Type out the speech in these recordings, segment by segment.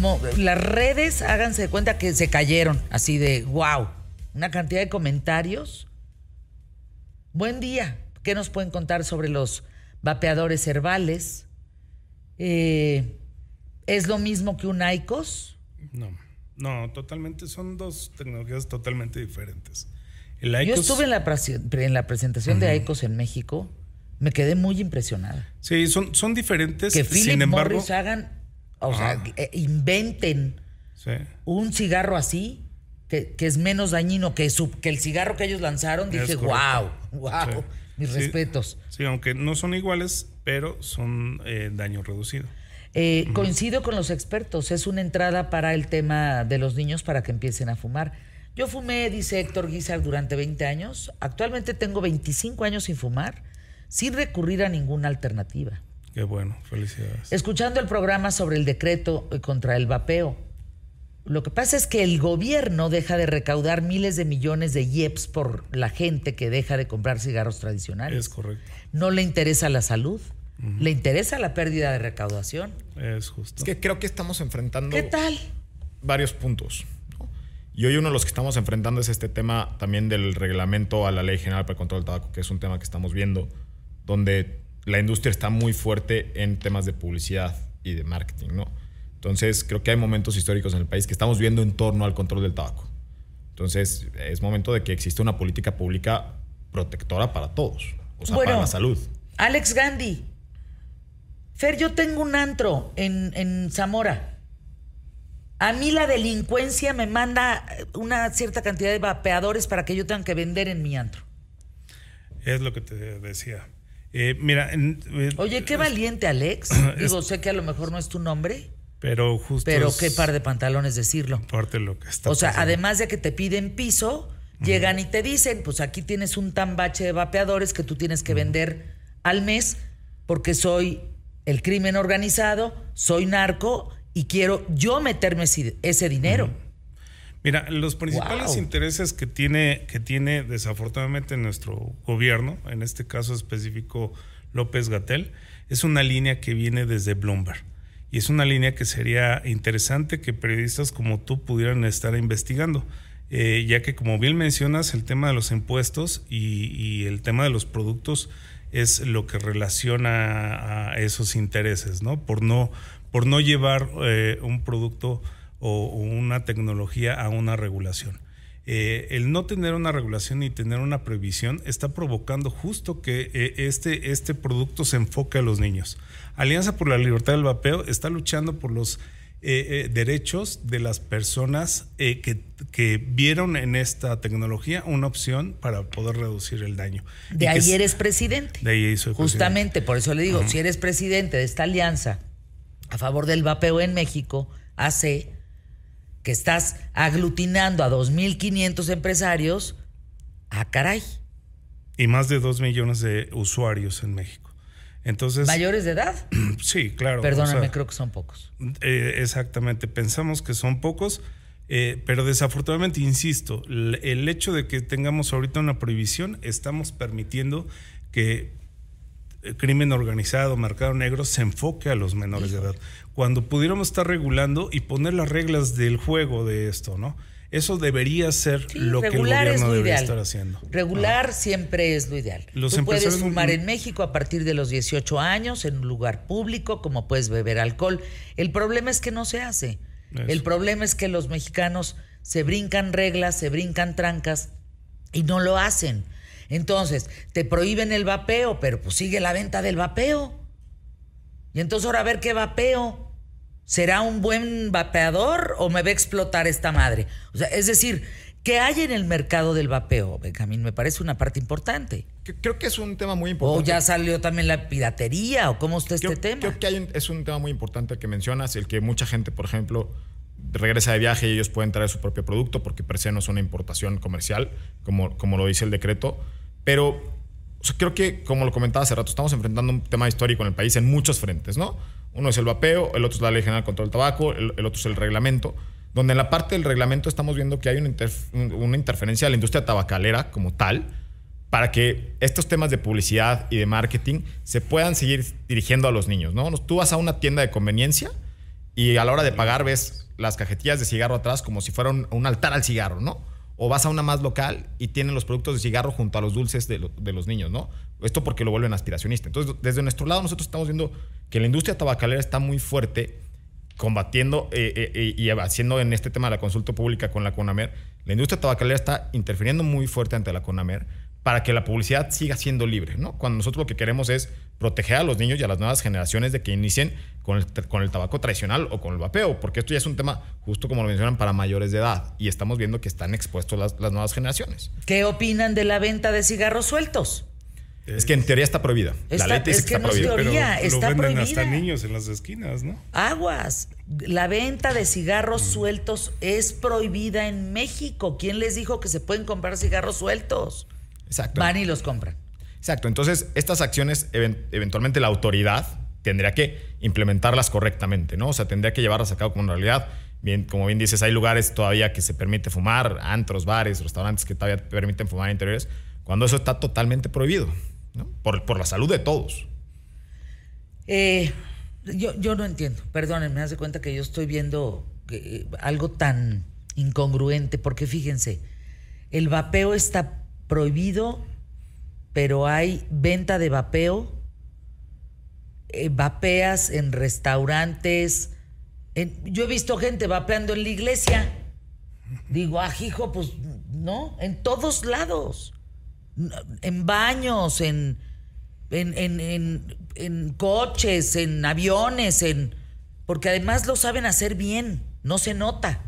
como las redes, háganse de cuenta que se cayeron, así de wow, una cantidad de comentarios. Buen día, ¿qué nos pueden contar sobre los vapeadores herbales? Eh, ¿Es lo mismo que un ICOS? No, no, totalmente, son dos tecnologías totalmente diferentes. Yo estuve en la, en la presentación de ICOS en México, me quedé muy impresionada. Sí, son, son diferentes. Que Philip sin embargo, Morris hagan, o sea, eh, inventen un cigarro así, que, es menos dañino que, que el cigarro que ellos lanzaron, dije, wow, wow, mis respetos. Sí, aunque no son iguales, pero son eh, daño reducido. Eh, coincido con los expertos, es una entrada para el tema de los niños para que empiecen a fumar. Yo fumé, dice Héctor Guizar, durante 20 años. Actualmente tengo 25 años sin fumar, sin recurrir a ninguna alternativa. Qué bueno, felicidades. Escuchando el programa sobre el decreto eh, contra el vapeo, lo que pasa es que el gobierno deja de recaudar miles de millones de IEPS por la gente que deja de comprar cigarros tradicionales. Es correcto. No le interesa la salud. Le interesa la pérdida de recaudación. Es justo. Es que creo que estamos enfrentando. ¿Qué tal? Varios puntos. Y hoy uno de los que estamos enfrentando es este tema también del reglamento a la Ley General para el Control del Tabaco, que es un tema que estamos viendo, donde la industria está muy fuerte en temas de publicidad y de marketing, ¿no? Entonces, creo que hay momentos históricos en el país que estamos viendo en torno al control del tabaco. Entonces, es momento de que exista una política pública protectora para todos, o sea, para la salud. Alex Gandhi, Fer, yo tengo un antro en, Zamora. A mí la delincuencia me manda una cierta cantidad de vapeadores para que yo tenga que vender en mi antro. Es lo que te decía. Eh, mira, eh, oye, qué valiente, Alex. Digo, sé que a lo mejor no es tu nombre. Pero justo. Pero qué par de pantalones decirlo. Parte lo que está. O sea, además de que te piden piso, llegan y te dicen: Pues aquí tienes un tambache de vapeadores que tú tienes que vender al mes porque soy el crimen organizado, soy narco y quiero yo meterme ese dinero. Mira, los principales intereses que tiene, que tiene desafortunadamente nuestro gobierno, en este caso específico López Gatel, es una línea que viene desde Bloomberg. Y es una línea que sería interesante que periodistas como tú pudieran estar investigando, eh, ya que como bien mencionas, el tema de los impuestos y el tema de los productos es lo que relaciona a esos intereses, ¿no? Por no, por no llevar eh, un producto o, una tecnología a una regulación. Eh, el no tener una regulación y tener una prohibición está provocando justo que eh, este, este producto se enfoque a los niños. Alianza por la Libertad del Vapeo está luchando por los eh, derechos de las personas eh, que, vieron en esta tecnología una opción para poder reducir el daño. De ahí eres presidente. De ahí soy Justamente, por eso le digo, si eres presidente de esta alianza a favor del vapeo en México, hace que estás aglutinando a 2.500 empresarios, a ah, caray. Y más de 2 millones de usuarios en México. Entonces, ¿Mayores de edad? Sí, claro. Perdóname, creo que son pocos. Eh, exactamente, pensamos que son pocos, eh, pero desafortunadamente, insisto, el, hecho de que tengamos ahorita una prohibición, estamos permitiendo que el crimen organizado, mercado negro, se enfoque a los menores de edad. Cuando pudiéramos estar regulando y poner las reglas del juego de esto, ¿no? Eso debería ser lo que el gobierno debería estar haciendo. Regular siempre es lo ideal. Tú puedes fumar en México a partir de los 18 años en un lugar público, como puedes beber alcohol. El problema es que no se hace. El problema es que los mexicanos se brincan reglas, se brincan trancas y no lo hacen. Entonces, te prohíben el vapeo, pero pues sigue la venta del vapeo. Y entonces ahora a ver qué vapeo. ¿Será un buen vapeador o me va a explotar esta madre? O sea, es decir, ¿qué hay en el mercado del vapeo, Benjamín? Me parece una parte importante. Creo que es un tema muy importante. ¿O ya salió también la piratería? ¿O cómo está este tema? Creo que es un tema muy importante el que mencionas, el que mucha gente, por ejemplo, regresa de viaje y ellos pueden traer su propio producto porque per se no es una importación comercial, como, como lo dice el decreto. Pero creo que, como lo comentaba hace rato, estamos enfrentando un tema histórico en el país en muchos frentes, ¿no? Uno es el vapeo, el otro es la Ley General contra el Tabaco, el, otro es el reglamento, donde en la parte del reglamento estamos viendo que hay una, una interferencia de la industria tabacalera como tal, para que estos temas de publicidad y de marketing se puedan seguir dirigiendo a los niños, ¿no? Tú vas a una tienda de conveniencia y a la hora de pagar ves las cajetillas de cigarro atrás como si fuera un, altar al cigarro, ¿no? O vas a una más local y tienen los productos de cigarro junto a los dulces de, los niños, ¿no? Esto porque lo vuelven aspiracionista. Entonces, desde nuestro lado nosotros estamos viendo que la industria tabacalera está muy fuerte combatiendo eh, eh, eh, y haciendo en este tema de la consulta pública con la CONAMER. La industria tabacalera está interfiriendo muy fuerte ante la CONAMER para que la publicidad siga siendo libre, ¿no? Cuando nosotros lo que queremos es proteger a los niños y a las nuevas generaciones de que inicien con el, con el tabaco tradicional o con el vapeo, porque esto ya es un tema, justo como lo mencionan, para mayores de edad y estamos viendo que están expuestos las, las nuevas generaciones. ¿Qué opinan de la venta de cigarros sueltos? Es que en teoría está prohibida. la ley es que, está no prohibida. Teoría, está lo venden hasta niños en las esquinas, ¿no? Aguas. La venta de cigarros mm. sueltos es prohibida en México. ¿Quién les dijo que se pueden comprar cigarros sueltos? Exacto. Van y los compran. Exacto. Entonces, estas acciones, eventualmente la autoridad tendría que implementarlas correctamente, ¿no? O sea, tendría que llevarlas a cabo con realidad. Bien, como bien dices, hay lugares todavía que se permite fumar, antros, bares, restaurantes que todavía permiten fumar en interiores, cuando eso está totalmente prohibido, ¿no? Por, por la salud de todos. Eh, yo, yo no entiendo, perdónenme, me hace cuenta que yo estoy viendo eh, algo tan incongruente, porque fíjense, el vapeo está prohibido, pero hay venta de vapeo, eh, vapeas en restaurantes. yo he visto gente vapeando en la iglesia. Digo, ah, hijo, pues no, en todos lados. En baños, en, en, coches, en aviones, en. Porque además lo saben hacer bien, no se nota.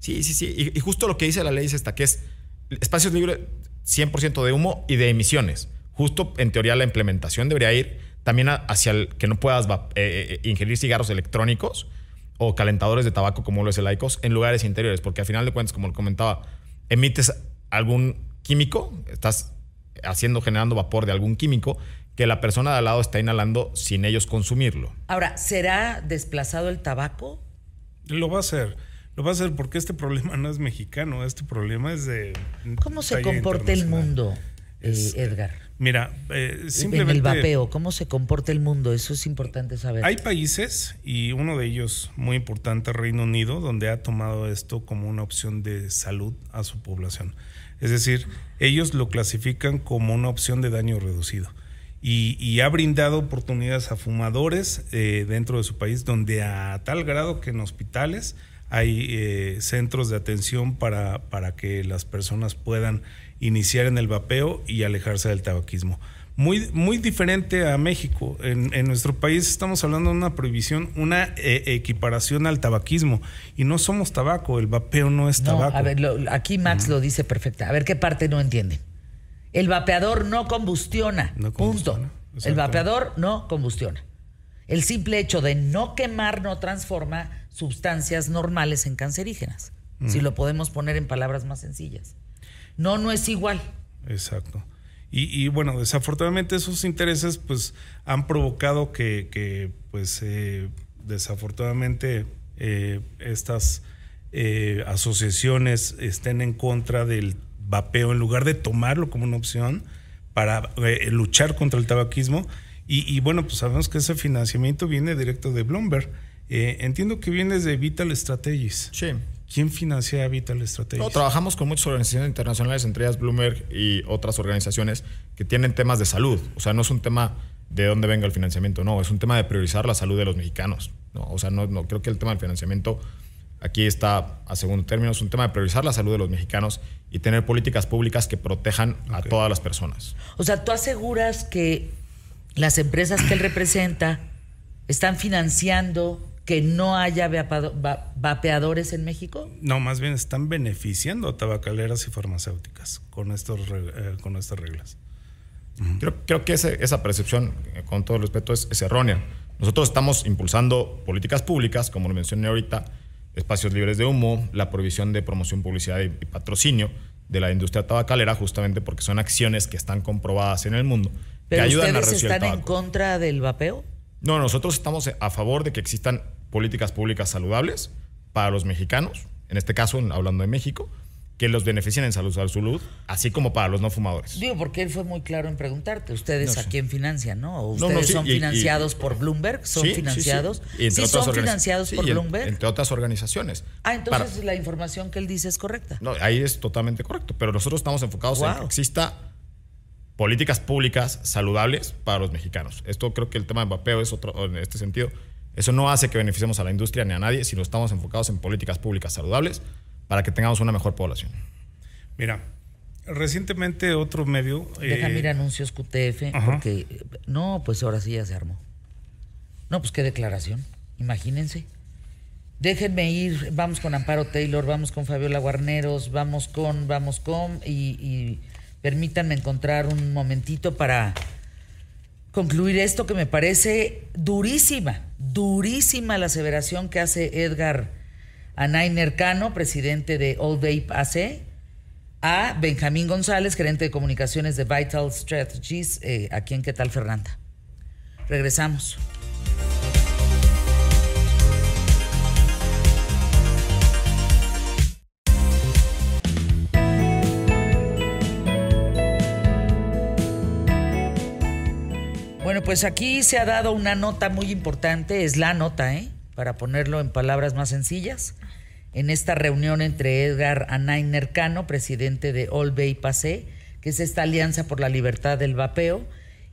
Sí, sí, sí. Y, y justo lo que dice la ley es esta, que es espacios libres 100% de humo y de emisiones. Justo en teoría la implementación debería ir también hacia el que no puedas eh, eh, ingerir cigarros electrónicos o calentadores de tabaco como lo es el ICOS en lugares interiores, porque al final de cuentas, como lo comentaba, emites algún químico, estás haciendo, generando vapor de algún químico que la persona de al lado está inhalando sin ellos consumirlo. Ahora, ¿será desplazado el tabaco? Lo va a hacer. Lo va a hacer porque este problema no es mexicano, este problema es de... ¿Cómo se comporta el mundo, eh, Edgar? Mira, eh, simplemente... En el vapeo, ¿cómo se comporta el mundo? Eso es importante saber. Hay países, y uno de ellos muy importante, Reino Unido, donde ha tomado esto como una opción de salud a su población. Es decir, ellos lo clasifican como una opción de daño reducido. Y, ha brindado oportunidades a fumadores eh, dentro de su país, donde a tal grado que en hospitales hay eh, centros de atención para, para que las personas puedan iniciar en el vapeo y alejarse del tabaquismo. Muy, muy diferente a México. En, nuestro país estamos hablando de una prohibición, una eh, equiparación al tabaquismo. Y no somos tabaco, el vapeo no es tabaco. A ver, aquí Max lo dice perfecta. A ver qué parte no entienden. El vapeador no combustiona. punto. El vapeador no combustiona. El simple hecho de no quemar no transforma sustancias normales en cancerígenas, si lo podemos poner en palabras más sencillas. No, no es igual. Exacto. Y, bueno, desafortunadamente esos intereses pues han provocado que, pues eh, desafortunadamente eh, estas eh, asociaciones estén en contra del vapeo en lugar de tomarlo como una opción para luchar contra el tabaquismo. Y, y, bueno, pues sabemos que ese financiamiento viene directo de Bloomberg. Eh, entiendo que vienes de Vital Strategies. Sí. ¿Quién financia Vital Strategies? No, trabajamos con muchas organizaciones internacionales, entre ellas Bloomberg y otras organizaciones que tienen temas de salud. O sea, no es un tema de dónde venga el financiamiento, no, es un tema de priorizar la salud de los mexicanos. ¿no? O sea, no, no creo que el tema del financiamiento aquí está a segundo término, es un tema de priorizar la salud de los mexicanos y tener políticas públicas que protejan a todas las personas. O sea, tú aseguras que las empresas que él representa están financiando que no haya vapeadores en México? No, más bien están beneficiando a tabacaleras y farmacéuticas con, estos, eh, con estas reglas. Creo, que esa percepción, eh, con todo respeto, es, errónea. Nosotros estamos impulsando políticas públicas, como lo mencioné ahorita, espacios libres de humo, la prohibición de promoción, publicidad y, patrocinio de la industria tabacalera, justamente porque son acciones que están comprobadas en el mundo. ¿Pero que ayudan ustedes están en contra del vapeo? No, nosotros estamos a favor de que existan políticas públicas saludables para los mexicanos, en este caso hablando de México, que los beneficien en salud, salud, así como para los no fumadores. Digo, porque él fue muy claro en preguntarte, ustedes a quién financian, ¿no? ustedes son financiados por Bloomberg? ¿Son financiados? Sí, son financiados por Bloomberg. Entre otras organizaciones. Ah, entonces la información que él dice es correcta. No, ahí es totalmente correcto, pero nosotros estamos enfocados en que exista políticas públicas saludables para los mexicanos. Esto creo que el tema de vapeo es otro en este sentido. Eso no hace que beneficiemos a la industria ni a nadie, sino estamos enfocados en políticas públicas saludables para que tengamos una mejor población. Mira, recientemente otro medio... Deja eh, anuncios QTF, porque... No, pues ahora sí ya se armó. No, pues qué declaración. Imagínense. Déjenme ir, vamos con Amparo Taylor, vamos con Fabiola Guarneros, vamos con, vamos con, y permítanme encontrar un momentito para concluir esto que me parece durísima, durísima la aseveración que hace Edgar Anainer Cano, presidente de All Vape AC, a Benjamín González, gerente de comunicaciones de Vital Strategies, eh, aquí ¿Qué tal, Fernanda? Regresamos. Pues aquí se ha dado una nota muy importante, es la nota, ¿eh? para ponerlo en palabras más sencillas, en esta reunión entre Edgar Anainer Cano, presidente de All Bay Pase, que es esta alianza por la libertad del vapeo,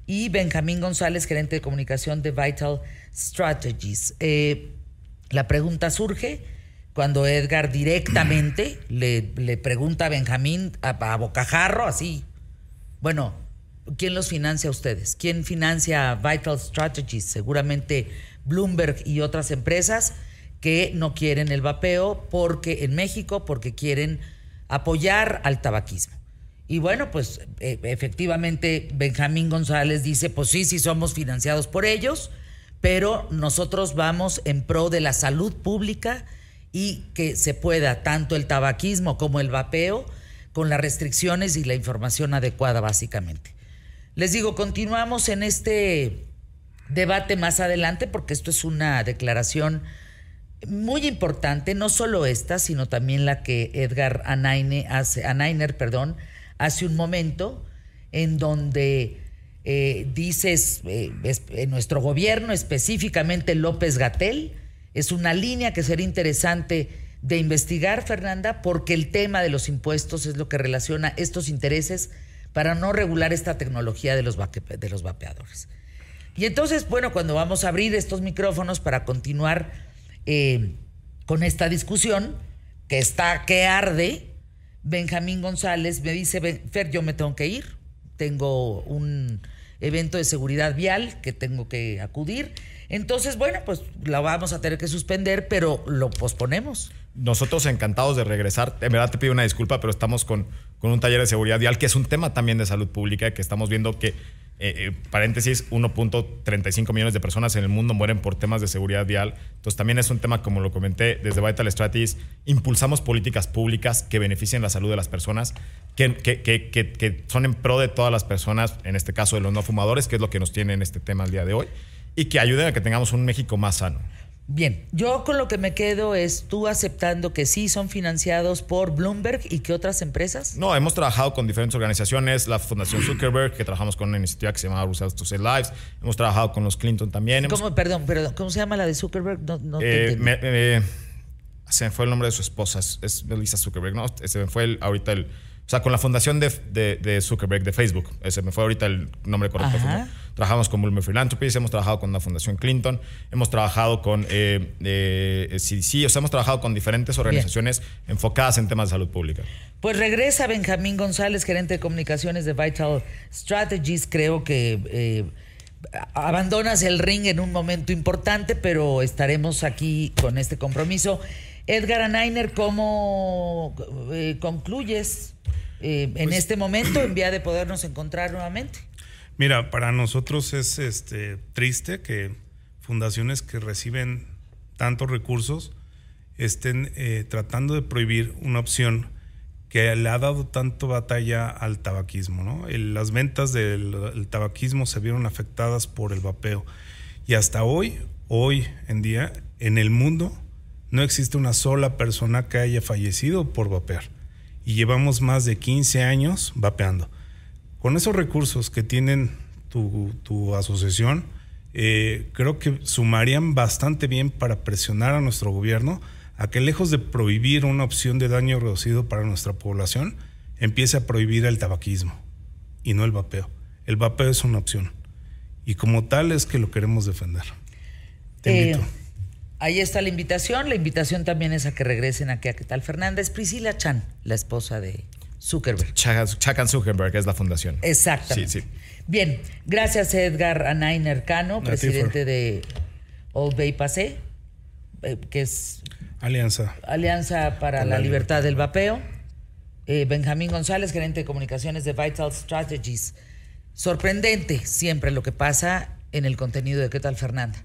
y Benjamín González, gerente de comunicación de Vital Strategies. Eh, la pregunta surge cuando Edgar directamente le, pregunta a Benjamín a, a bocajarro, así. Bueno, ¿Quién los financia a ustedes? ¿Quién financia Vital Strategies? Seguramente Bloomberg y otras empresas que no quieren el vapeo porque en México porque quieren apoyar al tabaquismo. Y bueno, pues e, efectivamente Benjamín González dice, pues sí, sí somos financiados por ellos, pero nosotros vamos en pro de la salud pública y que se pueda tanto el tabaquismo como el vapeo con las restricciones y la información adecuada básicamente. Les digo, continuamos en este debate más adelante porque esto es una declaración muy importante, no solo esta, sino también la que Edgar Anaine hace, Anainer perdón, hace un momento, en donde eh, dices, eh, en nuestro gobierno, específicamente López Gatel, es una línea que sería interesante de investigar, Fernanda, porque el tema de los impuestos es lo que relaciona estos intereses para no regular esta tecnología de los, de los vapeadores. Y entonces, bueno, cuando vamos a abrir estos micrófonos para continuar eh, con esta discusión, que está que arde, Benjamín González me dice, Fer, yo me tengo que ir, tengo un evento de seguridad vial que tengo que acudir. Entonces, bueno, pues la vamos a tener que suspender, pero lo posponemos. Nosotros encantados de regresar. En verdad te pido una disculpa, pero estamos con, con un taller de seguridad vial que es un tema también de salud pública que estamos viendo que, eh, eh, paréntesis, 1.35 millones de personas en el mundo mueren por temas de seguridad vial. Entonces también es un tema, como lo comenté, desde Vital Strategies, impulsamos políticas públicas que beneficien la salud de las personas, que, que, que, que son en pro de todas las personas, en este caso de los no fumadores, que es lo que nos tiene en este tema el día de hoy, y que ayuden a que tengamos un México más sano. Bien, yo con lo que me quedo es tú aceptando que sí son financiados por Bloomberg y que otras empresas. No, hemos trabajado con diferentes organizaciones, la Fundación Zuckerberg, que trabajamos con una iniciativa que se llama Results to Save Lives, hemos trabajado con los Clinton también. ¿Cómo, perdón, perdón, ¿cómo se llama la de Zuckerberg? No, eh, eh, se me fue el nombre de su esposa, es Melissa Zuckerberg, ¿no? Se me fue el, ahorita el o sea, con la fundación de, de, Zuckerberg, de Facebook, ese me fue ahorita el nombre correcto. Trabajamos con Bloomberg Philanthropies, hemos trabajado con la Fundación Clinton, hemos trabajado con eh, eh, CDC, o sea, hemos trabajado con diferentes organizaciones enfocadas en temas de salud pública. Pues regresa Benjamín González, gerente de comunicaciones de Vital Strategies. Creo que eh, abandonas el ring en un momento importante, pero estaremos aquí con este compromiso. Edgar Anainer, ¿cómo eh, concluyes eh, en pues este momento en vía de podernos encontrar nuevamente? Mira, para nosotros es este, triste que fundaciones que reciben tantos recursos estén eh, tratando de prohibir una opción que le ha dado tanto batalla al tabaquismo. ¿no? las ventas del tabaquismo se vieron afectadas por el vapeo. Y hasta hoy, hoy en día, en el mundo no existe una sola persona que haya fallecido por vapear. y llevamos más de 15 años vapeando. Con esos recursos que tienen tu, asociación, eh, creo que sumarían bastante bien para presionar a nuestro gobierno a que lejos de prohibir una opción de daño reducido para nuestra población, empiece a prohibir el tabaquismo y no el vapeo. El vapeo es una opción y como tal es que lo queremos defender. Te eh, Ahí está la invitación. La invitación también es a que regresen aquí a qué tal Fernández. Priscila Chan, la esposa de Zuckerberg. Chacan Zuckerberg es la fundación. Exactamente. Sí, sí. Bien, gracias Edgar Anainer Cano, presidente de Old Bay Pase, eh, que es Alianza. Alianza para la, Libertad del Vapeo. Eh, Benjamín González, gerente de comunicaciones de Vital Strategies. Sorprendente siempre lo que pasa en el contenido de ¿Qué tal Fernanda?